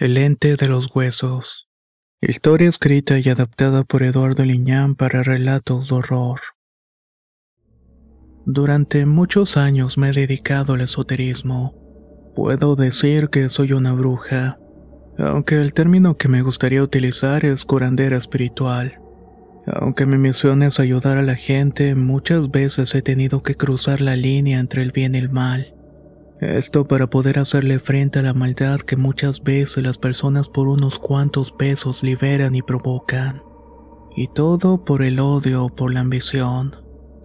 El ente de los huesos. Historia escrita y adaptada por Eduardo Liñán para relatos de horror. Durante muchos años me he dedicado al esoterismo. Puedo decir que soy una bruja, aunque el término que me gustaría utilizar es curandera espiritual. Aunque mi misión es ayudar a la gente, muchas veces he tenido que cruzar la línea entre el bien y el mal. Esto para poder hacerle frente a la maldad que muchas veces las personas por unos cuantos pesos liberan y provocan. Y todo por el odio o por la ambición.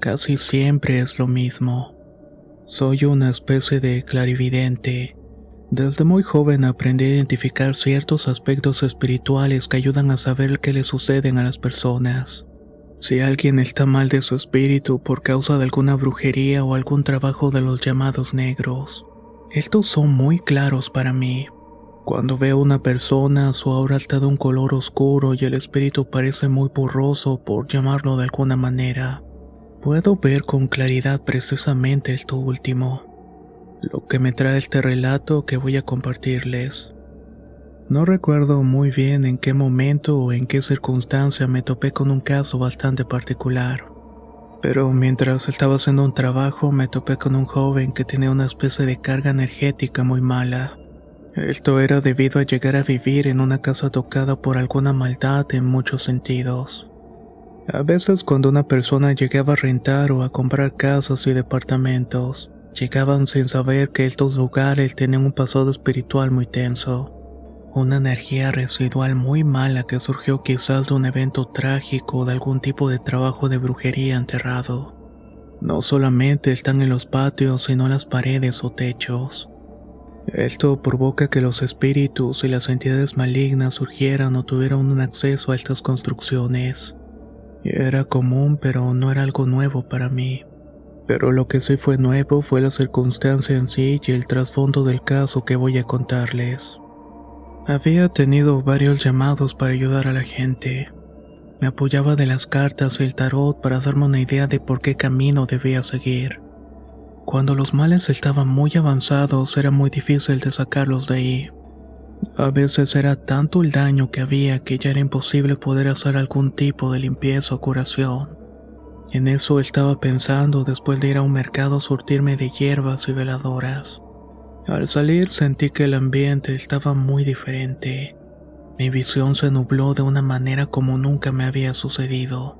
Casi siempre es lo mismo. Soy una especie de clarividente. Desde muy joven aprendí a identificar ciertos aspectos espirituales que ayudan a saber qué le suceden a las personas. Si alguien está mal de su espíritu por causa de alguna brujería o algún trabajo de los llamados negros. Estos son muy claros para mí. Cuando veo una persona, su aura está de un color oscuro y el espíritu parece muy borroso, por llamarlo de alguna manera. Puedo ver con claridad precisamente esto último, lo que me trae este relato que voy a compartirles. No recuerdo muy bien en qué momento o en qué circunstancia me topé con un caso bastante particular. Pero mientras estaba haciendo un trabajo me topé con un joven que tenía una especie de carga energética muy mala. Esto era debido a llegar a vivir en una casa tocada por alguna maldad en muchos sentidos. A veces cuando una persona llegaba a rentar o a comprar casas y departamentos, llegaban sin saber que estos lugares tenían un pasado espiritual muy tenso una energía residual muy mala que surgió quizás de un evento trágico o de algún tipo de trabajo de brujería enterrado. No solamente están en los patios, sino en las paredes o techos. Esto provoca que los espíritus y las entidades malignas surgieran o tuvieran un acceso a estas construcciones. Era común, pero no era algo nuevo para mí. Pero lo que sí fue nuevo fue la circunstancia en sí y el trasfondo del caso que voy a contarles. Había tenido varios llamados para ayudar a la gente. Me apoyaba de las cartas y el tarot para darme una idea de por qué camino debía seguir. Cuando los males estaban muy avanzados era muy difícil de sacarlos de ahí. A veces era tanto el daño que había que ya era imposible poder hacer algún tipo de limpieza o curación. En eso estaba pensando después de ir a un mercado a surtirme de hierbas y veladoras. Al salir sentí que el ambiente estaba muy diferente. Mi visión se nubló de una manera como nunca me había sucedido.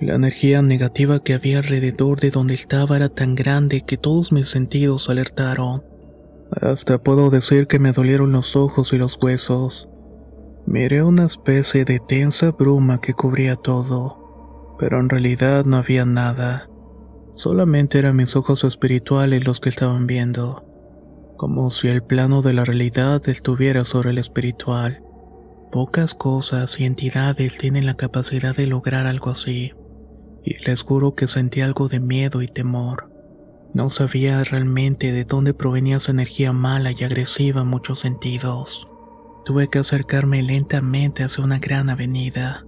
La energía negativa que había alrededor de donde estaba era tan grande que todos mis sentidos alertaron. Hasta puedo decir que me dolieron los ojos y los huesos. Miré una especie de tensa bruma que cubría todo, pero en realidad no había nada. Solamente eran mis ojos espirituales los que estaban viendo como si el plano de la realidad estuviera sobre el espiritual. Pocas cosas y entidades tienen la capacidad de lograr algo así, y les juro que sentí algo de miedo y temor. No sabía realmente de dónde provenía esa energía mala y agresiva en muchos sentidos. Tuve que acercarme lentamente hacia una gran avenida.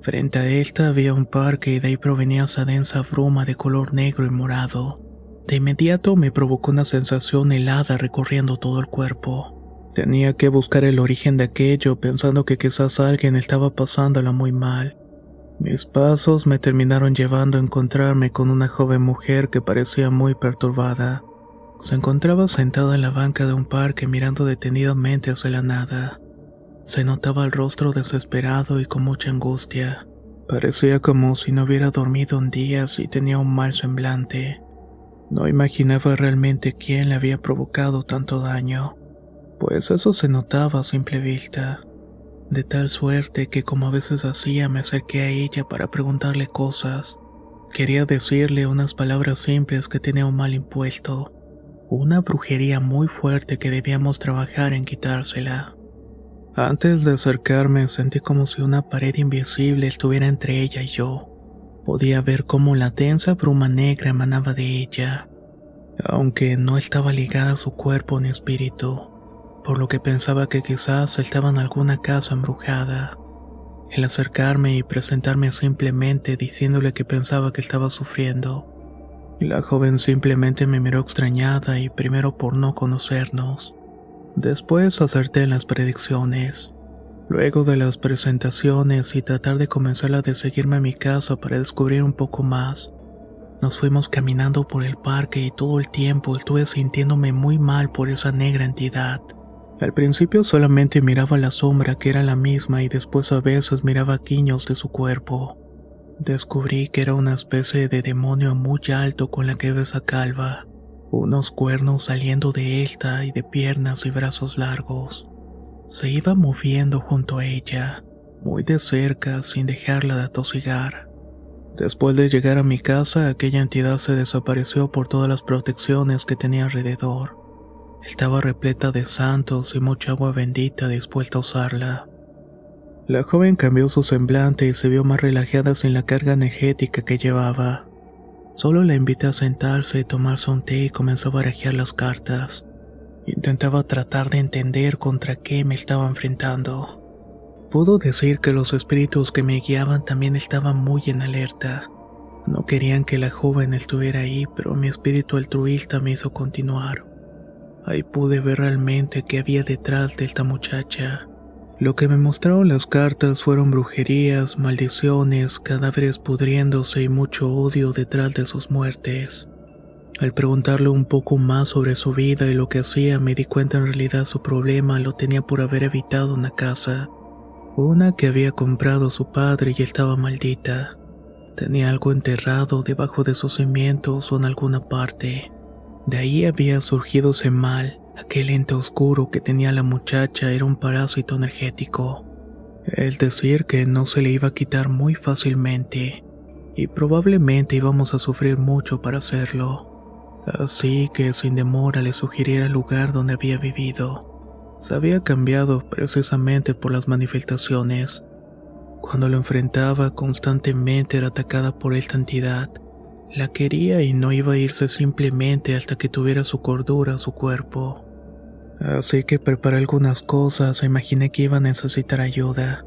Frente a esta había un parque y de ahí provenía esa densa bruma de color negro y morado. De inmediato me provocó una sensación helada recorriendo todo el cuerpo. Tenía que buscar el origen de aquello pensando que quizás alguien estaba pasándola muy mal. Mis pasos me terminaron llevando a encontrarme con una joven mujer que parecía muy perturbada. Se encontraba sentada en la banca de un parque mirando detenidamente hacia la nada. Se notaba el rostro desesperado y con mucha angustia. Parecía como si no hubiera dormido en días y tenía un mal semblante. No imaginaba realmente quién le había provocado tanto daño, pues eso se notaba a simple vista. De tal suerte que como a veces hacía me acerqué a ella para preguntarle cosas. Quería decirle unas palabras simples que tenía un mal impuesto, una brujería muy fuerte que debíamos trabajar en quitársela. Antes de acercarme sentí como si una pared invisible estuviera entre ella y yo. Podía ver cómo la densa bruma negra emanaba de ella, aunque no estaba ligada a su cuerpo ni espíritu, por lo que pensaba que quizás estaba en alguna casa embrujada. El acercarme y presentarme simplemente diciéndole que pensaba que estaba sufriendo, la joven simplemente me miró extrañada y primero por no conocernos. Después acerté en las predicciones. Luego de las presentaciones y tratar de convencerla de seguirme a mi casa para descubrir un poco más, nos fuimos caminando por el parque y todo el tiempo estuve sintiéndome muy mal por esa negra entidad. Al principio solamente miraba la sombra que era la misma y después a veces miraba guiños de su cuerpo. Descubrí que era una especie de demonio muy alto con la cabeza calva, unos cuernos saliendo de esta y de piernas y brazos largos. Se iba moviendo junto a ella, muy de cerca sin dejarla de atosigar. Después de llegar a mi casa, aquella entidad se desapareció por todas las protecciones que tenía alrededor. Estaba repleta de santos y mucha agua bendita dispuesta a usarla. La joven cambió su semblante y se vio más relajada sin la carga energética que llevaba. Solo la invité a sentarse, tomarse un té y comenzó a barajear las cartas. Intentaba tratar de entender contra qué me estaba enfrentando. Pudo decir que los espíritus que me guiaban también estaban muy en alerta. No querían que la joven estuviera ahí, pero mi espíritu altruista me hizo continuar. Ahí pude ver realmente qué había detrás de esta muchacha. Lo que me mostraron las cartas fueron brujerías, maldiciones, cadáveres pudriéndose y mucho odio detrás de sus muertes. Al preguntarle un poco más sobre su vida y lo que hacía, me di cuenta en realidad su problema lo tenía por haber evitado una casa. Una que había comprado su padre y estaba maldita. Tenía algo enterrado debajo de sus cimientos o en alguna parte. De ahí había surgido ese mal, Aquel ente oscuro que tenía la muchacha era un parásito energético. Es decir, que no se le iba a quitar muy fácilmente, y probablemente íbamos a sufrir mucho para hacerlo. Así que sin demora le sugiriera el lugar donde había vivido. Se había cambiado precisamente por las manifestaciones. Cuando lo enfrentaba constantemente era atacada por esta entidad. La quería y no iba a irse simplemente hasta que tuviera su cordura su cuerpo. Así que preparé algunas cosas e imaginé que iba a necesitar ayuda.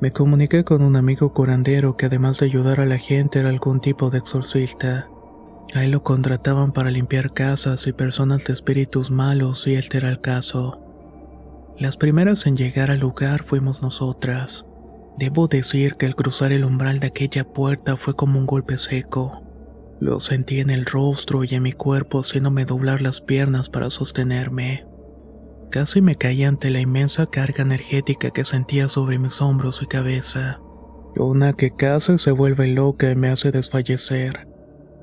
Me comuniqué con un amigo curandero que además de ayudar a la gente era algún tipo de exorcista. Ahí lo contrataban para limpiar casas y personas de espíritus malos y este era el caso. Las primeras en llegar al lugar fuimos nosotras. Debo decir que al cruzar el umbral de aquella puerta fue como un golpe seco. Lo sentí en el rostro y en mi cuerpo haciéndome doblar las piernas para sostenerme. Casi me caí ante la inmensa carga energética que sentía sobre mis hombros y cabeza. Una que casi se vuelve loca y me hace desfallecer.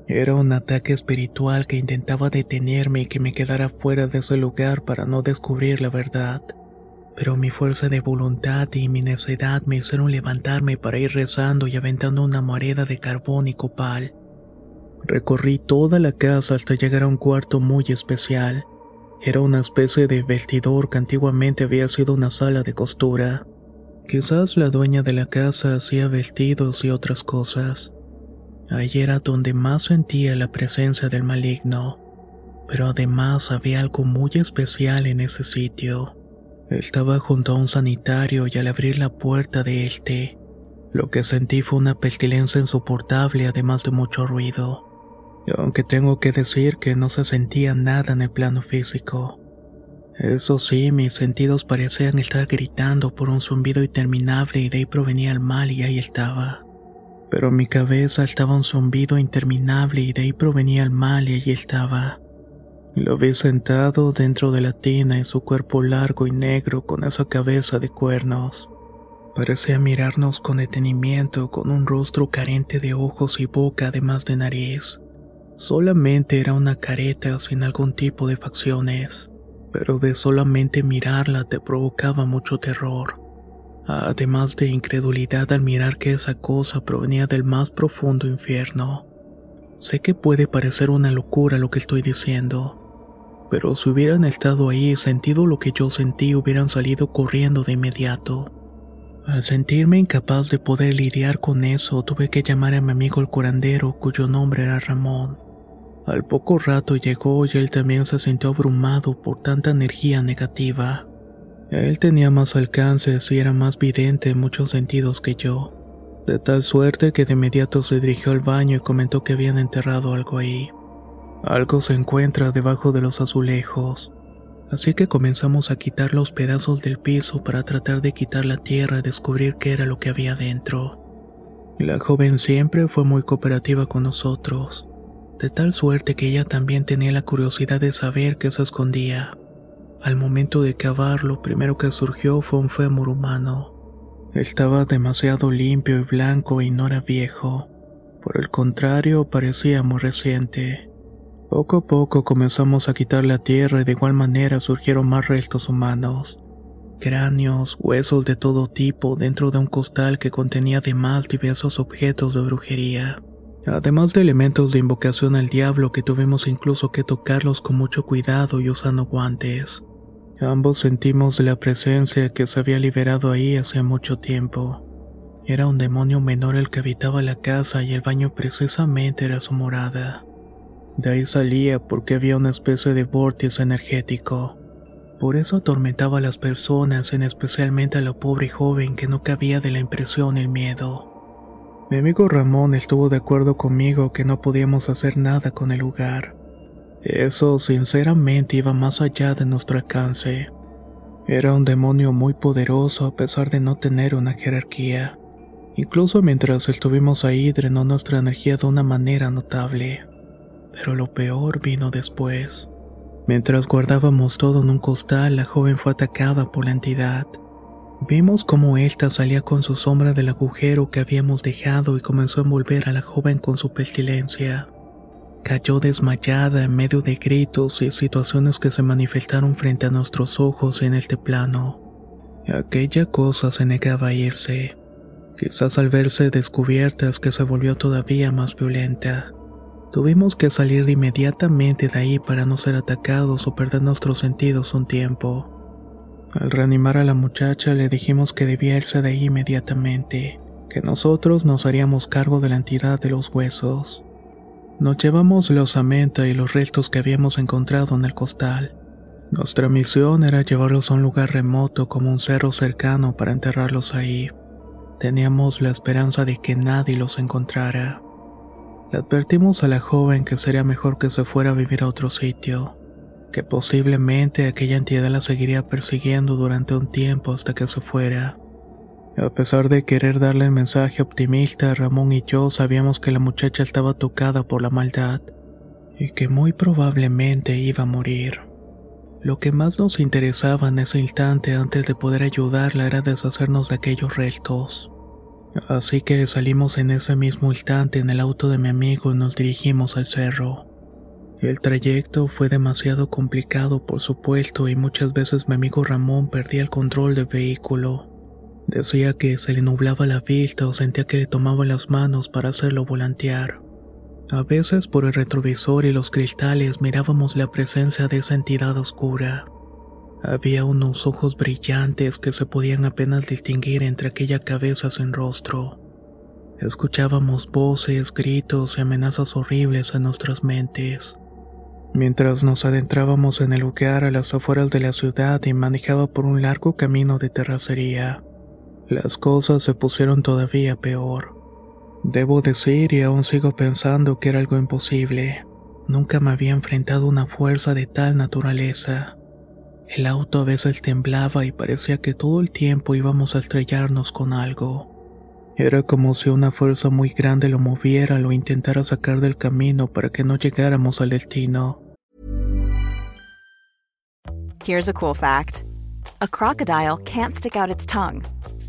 Era un ataque espiritual que intentaba detenerme y que me quedara fuera de ese lugar para no descubrir la verdad. Pero mi fuerza de voluntad y mi necedad me hicieron levantarme para ir rezando y aventando una moneda de carbón y copal. Recorrí toda la casa hasta llegar a un cuarto muy especial era una especie de vestidor que antiguamente había sido una sala de costura. Quizás la dueña de la casa hacía vestidos y otras cosas. Allí era donde más sentía la presencia del maligno. Pero además había algo muy especial en ese sitio. Estaba junto a un sanitario y al abrir la puerta de este, lo que sentí fue una pestilencia insoportable además de mucho ruido aunque tengo que decir que no se sentía nada en el plano físico. Eso sí, mis sentidos parecían estar gritando por un zumbido interminable y de ahí provenía el mal y ahí estaba. Pero en mi cabeza estaba un zumbido interminable y de ahí provenía el mal y ahí estaba. Lo vi sentado dentro de la tina y su cuerpo largo y negro con esa cabeza de cuernos. Parecía mirarnos con detenimiento, con un rostro carente de ojos y boca además de nariz. Solamente era una careta sin algún tipo de facciones, pero de solamente mirarla te provocaba mucho terror, además de incredulidad al mirar que esa cosa provenía del más profundo infierno. Sé que puede parecer una locura lo que estoy diciendo, pero si hubieran estado ahí y sentido lo que yo sentí hubieran salido corriendo de inmediato. Al sentirme incapaz de poder lidiar con eso, tuve que llamar a mi amigo el curandero, cuyo nombre era Ramón. Al poco rato llegó y él también se sintió abrumado por tanta energía negativa. Él tenía más alcances y era más vidente en muchos sentidos que yo, de tal suerte que de inmediato se dirigió al baño y comentó que habían enterrado algo ahí. Algo se encuentra debajo de los azulejos, así que comenzamos a quitar los pedazos del piso para tratar de quitar la tierra y descubrir qué era lo que había dentro. La joven siempre fue muy cooperativa con nosotros, de tal suerte que ella también tenía la curiosidad de saber qué se escondía. Al momento de cavar, lo primero que surgió fue un fémur humano. Estaba demasiado limpio y blanco y no era viejo. Por el contrario, parecía muy reciente. Poco a poco comenzamos a quitar la tierra y de igual manera surgieron más restos humanos. Cráneos, huesos de todo tipo dentro de un costal que contenía además diversos objetos de brujería. Además de elementos de invocación al diablo que tuvimos incluso que tocarlos con mucho cuidado y usando guantes. Ambos sentimos la presencia que se había liberado ahí hace mucho tiempo. Era un demonio menor el que habitaba la casa y el baño precisamente era su morada. De ahí salía porque había una especie de vórtice energético. Por eso atormentaba a las personas, en especialmente a la pobre joven que no cabía de la impresión el miedo. Mi amigo Ramón estuvo de acuerdo conmigo que no podíamos hacer nada con el lugar. Eso sinceramente iba más allá de nuestro alcance. Era un demonio muy poderoso a pesar de no tener una jerarquía. Incluso mientras estuvimos ahí drenó nuestra energía de una manera notable. Pero lo peor vino después. Mientras guardábamos todo en un costal, la joven fue atacada por la entidad. Vimos cómo ésta salía con su sombra del agujero que habíamos dejado y comenzó a envolver a la joven con su pestilencia. Cayó desmayada en medio de gritos y situaciones que se manifestaron frente a nuestros ojos en este plano. Aquella cosa se negaba a irse. Quizás al verse descubiertas que se volvió todavía más violenta. Tuvimos que salir inmediatamente de ahí para no ser atacados o perder nuestros sentidos un tiempo. Al reanimar a la muchacha le dijimos que debía irse de ahí inmediatamente, que nosotros nos haríamos cargo de la entidad de los huesos. Nos llevamos la osamenta y los restos que habíamos encontrado en el costal. Nuestra misión era llevarlos a un lugar remoto como un cerro cercano para enterrarlos ahí. Teníamos la esperanza de que nadie los encontrara. Le advertimos a la joven que sería mejor que se fuera a vivir a otro sitio, que posiblemente aquella entidad la seguiría persiguiendo durante un tiempo hasta que se fuera. A pesar de querer darle el mensaje optimista, Ramón y yo sabíamos que la muchacha estaba tocada por la maldad y que muy probablemente iba a morir. Lo que más nos interesaba en ese instante antes de poder ayudarla era deshacernos de aquellos restos. Así que salimos en ese mismo instante en el auto de mi amigo y nos dirigimos al cerro. El trayecto fue demasiado complicado por supuesto y muchas veces mi amigo Ramón perdía el control del vehículo. Decía que se le nublaba la vista o sentía que le tomaba las manos para hacerlo volantear. A veces por el retrovisor y los cristales mirábamos la presencia de esa entidad oscura. Había unos ojos brillantes que se podían apenas distinguir entre aquella cabeza sin rostro. Escuchábamos voces, gritos y amenazas horribles en nuestras mentes. Mientras nos adentrábamos en el lugar a las afueras de la ciudad y manejaba por un largo camino de terracería, las cosas se pusieron todavía peor. Debo decir y aún sigo pensando que era algo imposible. Nunca me había enfrentado una fuerza de tal naturaleza. El auto a veces temblaba y parecía que todo el tiempo íbamos a estrellarnos con algo. Era como si una fuerza muy grande lo moviera, lo intentara sacar del camino para que no llegáramos al destino. Here's a cool fact. A crocodile can't stick out its tongue.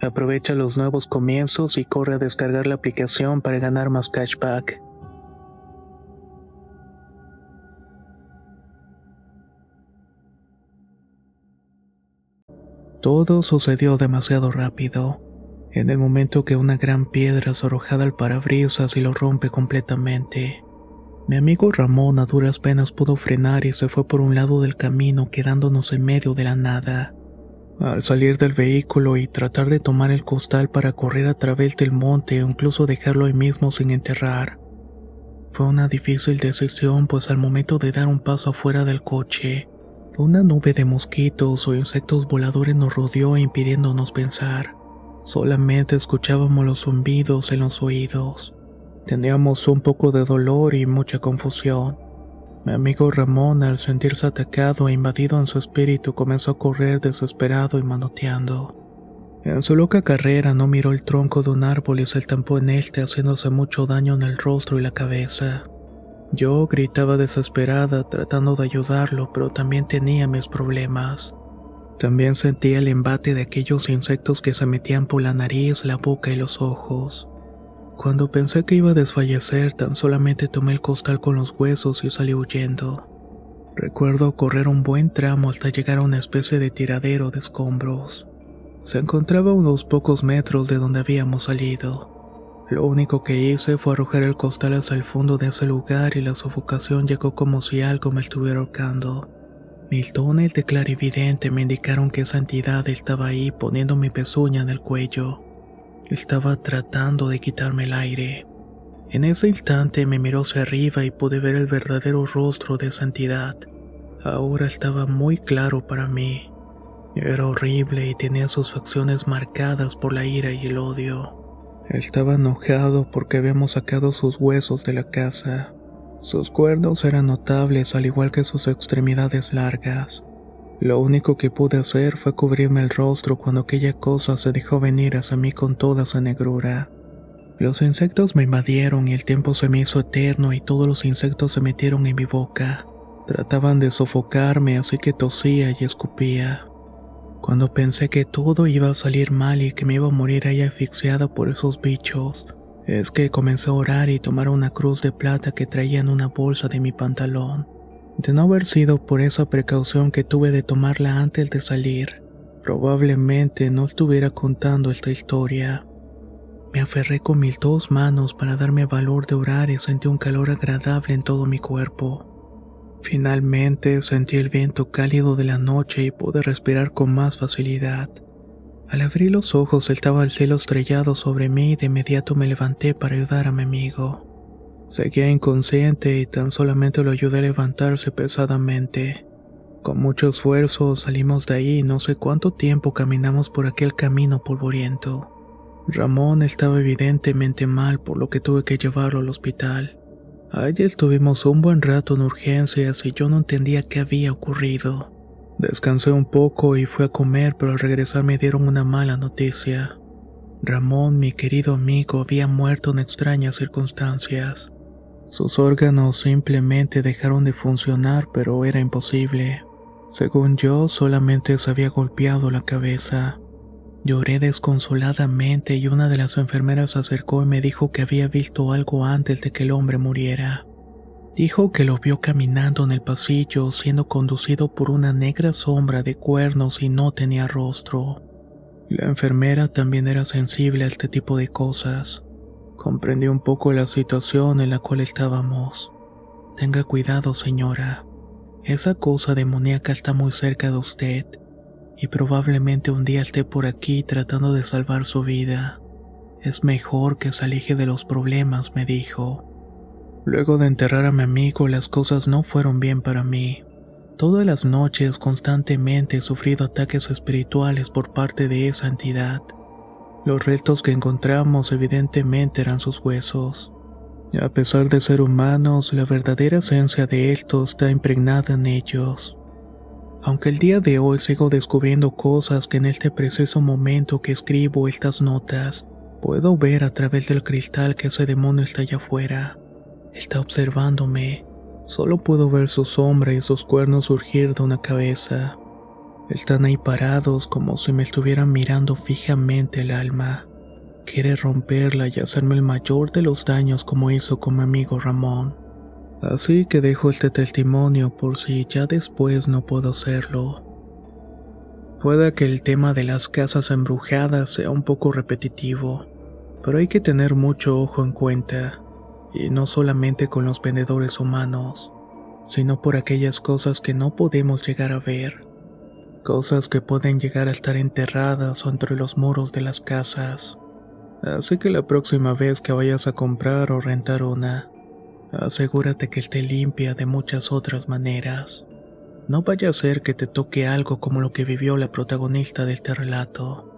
Aprovecha los nuevos comienzos y corre a descargar la aplicación para ganar más cashback. Todo sucedió demasiado rápido. En el momento que una gran piedra es arrojada al parabrisas y lo rompe completamente. Mi amigo Ramón a duras penas pudo frenar y se fue por un lado del camino quedándonos en medio de la nada. Al salir del vehículo y tratar de tomar el costal para correr a través del monte incluso dejarlo ahí mismo sin enterrar. Fue una difícil decisión pues al momento de dar un paso afuera del coche, una nube de mosquitos o insectos voladores nos rodeó impidiéndonos pensar. Solamente escuchábamos los zumbidos en los oídos. Teníamos un poco de dolor y mucha confusión. Mi amigo Ramón, al sentirse atacado e invadido en su espíritu, comenzó a correr desesperado y manoteando. En su loca carrera no miró el tronco de un árbol y se estampó en este haciéndose mucho daño en el rostro y la cabeza. Yo gritaba desesperada tratando de ayudarlo, pero también tenía mis problemas. También sentía el embate de aquellos insectos que se metían por la nariz, la boca y los ojos. Cuando pensé que iba a desfallecer, tan solamente tomé el costal con los huesos y salí huyendo. Recuerdo correr un buen tramo hasta llegar a una especie de tiradero de escombros. Se encontraba a unos pocos metros de donde habíamos salido. Lo único que hice fue arrojar el costal hacia el fondo de ese lugar y la sofocación llegó como si algo me estuviera ahorcando. Mis tones de clarividente me indicaron que esa entidad estaba ahí poniendo mi pezuña en el cuello. Estaba tratando de quitarme el aire. En ese instante me miró hacia arriba y pude ver el verdadero rostro de esa entidad. Ahora estaba muy claro para mí. Era horrible y tenía sus facciones marcadas por la ira y el odio. Estaba enojado porque habíamos sacado sus huesos de la casa. Sus cuernos eran notables al igual que sus extremidades largas. Lo único que pude hacer fue cubrirme el rostro cuando aquella cosa se dejó venir hacia mí con toda su negrura. Los insectos me invadieron y el tiempo se me hizo eterno y todos los insectos se metieron en mi boca. Trataban de sofocarme así que tosía y escupía. Cuando pensé que todo iba a salir mal y que me iba a morir ahí asfixiada por esos bichos, es que comencé a orar y tomar una cruz de plata que traía en una bolsa de mi pantalón. De no haber sido por esa precaución que tuve de tomarla antes de salir, probablemente no estuviera contando esta historia. Me aferré con mis dos manos para darme valor de orar y sentí un calor agradable en todo mi cuerpo. Finalmente sentí el viento cálido de la noche y pude respirar con más facilidad. Al abrir los ojos estaba el cielo estrellado sobre mí y de inmediato me levanté para ayudar a mi amigo. Seguía inconsciente y tan solamente lo ayudé a levantarse pesadamente. Con mucho esfuerzo salimos de ahí y no sé cuánto tiempo caminamos por aquel camino polvoriento. Ramón estaba evidentemente mal por lo que tuve que llevarlo al hospital. Allí estuvimos un buen rato en urgencias y yo no entendía qué había ocurrido. Descansé un poco y fui a comer, pero al regresar me dieron una mala noticia. Ramón, mi querido amigo, había muerto en extrañas circunstancias. Sus órganos simplemente dejaron de funcionar, pero era imposible. Según yo, solamente se había golpeado la cabeza. Lloré desconsoladamente y una de las enfermeras se acercó y me dijo que había visto algo antes de que el hombre muriera. Dijo que lo vio caminando en el pasillo, siendo conducido por una negra sombra de cuernos y no tenía rostro. La enfermera también era sensible a este tipo de cosas. Comprendí un poco la situación en la cual estábamos. Tenga cuidado, señora. Esa cosa demoníaca está muy cerca de usted, y probablemente un día esté por aquí tratando de salvar su vida. Es mejor que se aleje de los problemas, me dijo. Luego de enterrar a mi amigo, las cosas no fueron bien para mí. Todas las noches constantemente he sufrido ataques espirituales por parte de esa entidad. Los restos que encontramos evidentemente eran sus huesos. A pesar de ser humanos, la verdadera esencia de estos está impregnada en ellos. Aunque el día de hoy sigo descubriendo cosas que en este preciso momento que escribo estas notas, puedo ver a través del cristal que ese demonio está allá afuera. Está observándome. Solo puedo ver su sombra y sus cuernos surgir de una cabeza. Están ahí parados como si me estuvieran mirando fijamente el alma. Quiere romperla y hacerme el mayor de los daños como hizo con mi amigo Ramón. Así que dejo este testimonio por si ya después no puedo hacerlo. Puede que el tema de las casas embrujadas sea un poco repetitivo, pero hay que tener mucho ojo en cuenta y no solamente con los vendedores humanos, sino por aquellas cosas que no podemos llegar a ver, cosas que pueden llegar a estar enterradas o entre los muros de las casas. Así que la próxima vez que vayas a comprar o rentar una, asegúrate que esté limpia de muchas otras maneras. No vaya a ser que te toque algo como lo que vivió la protagonista de este relato.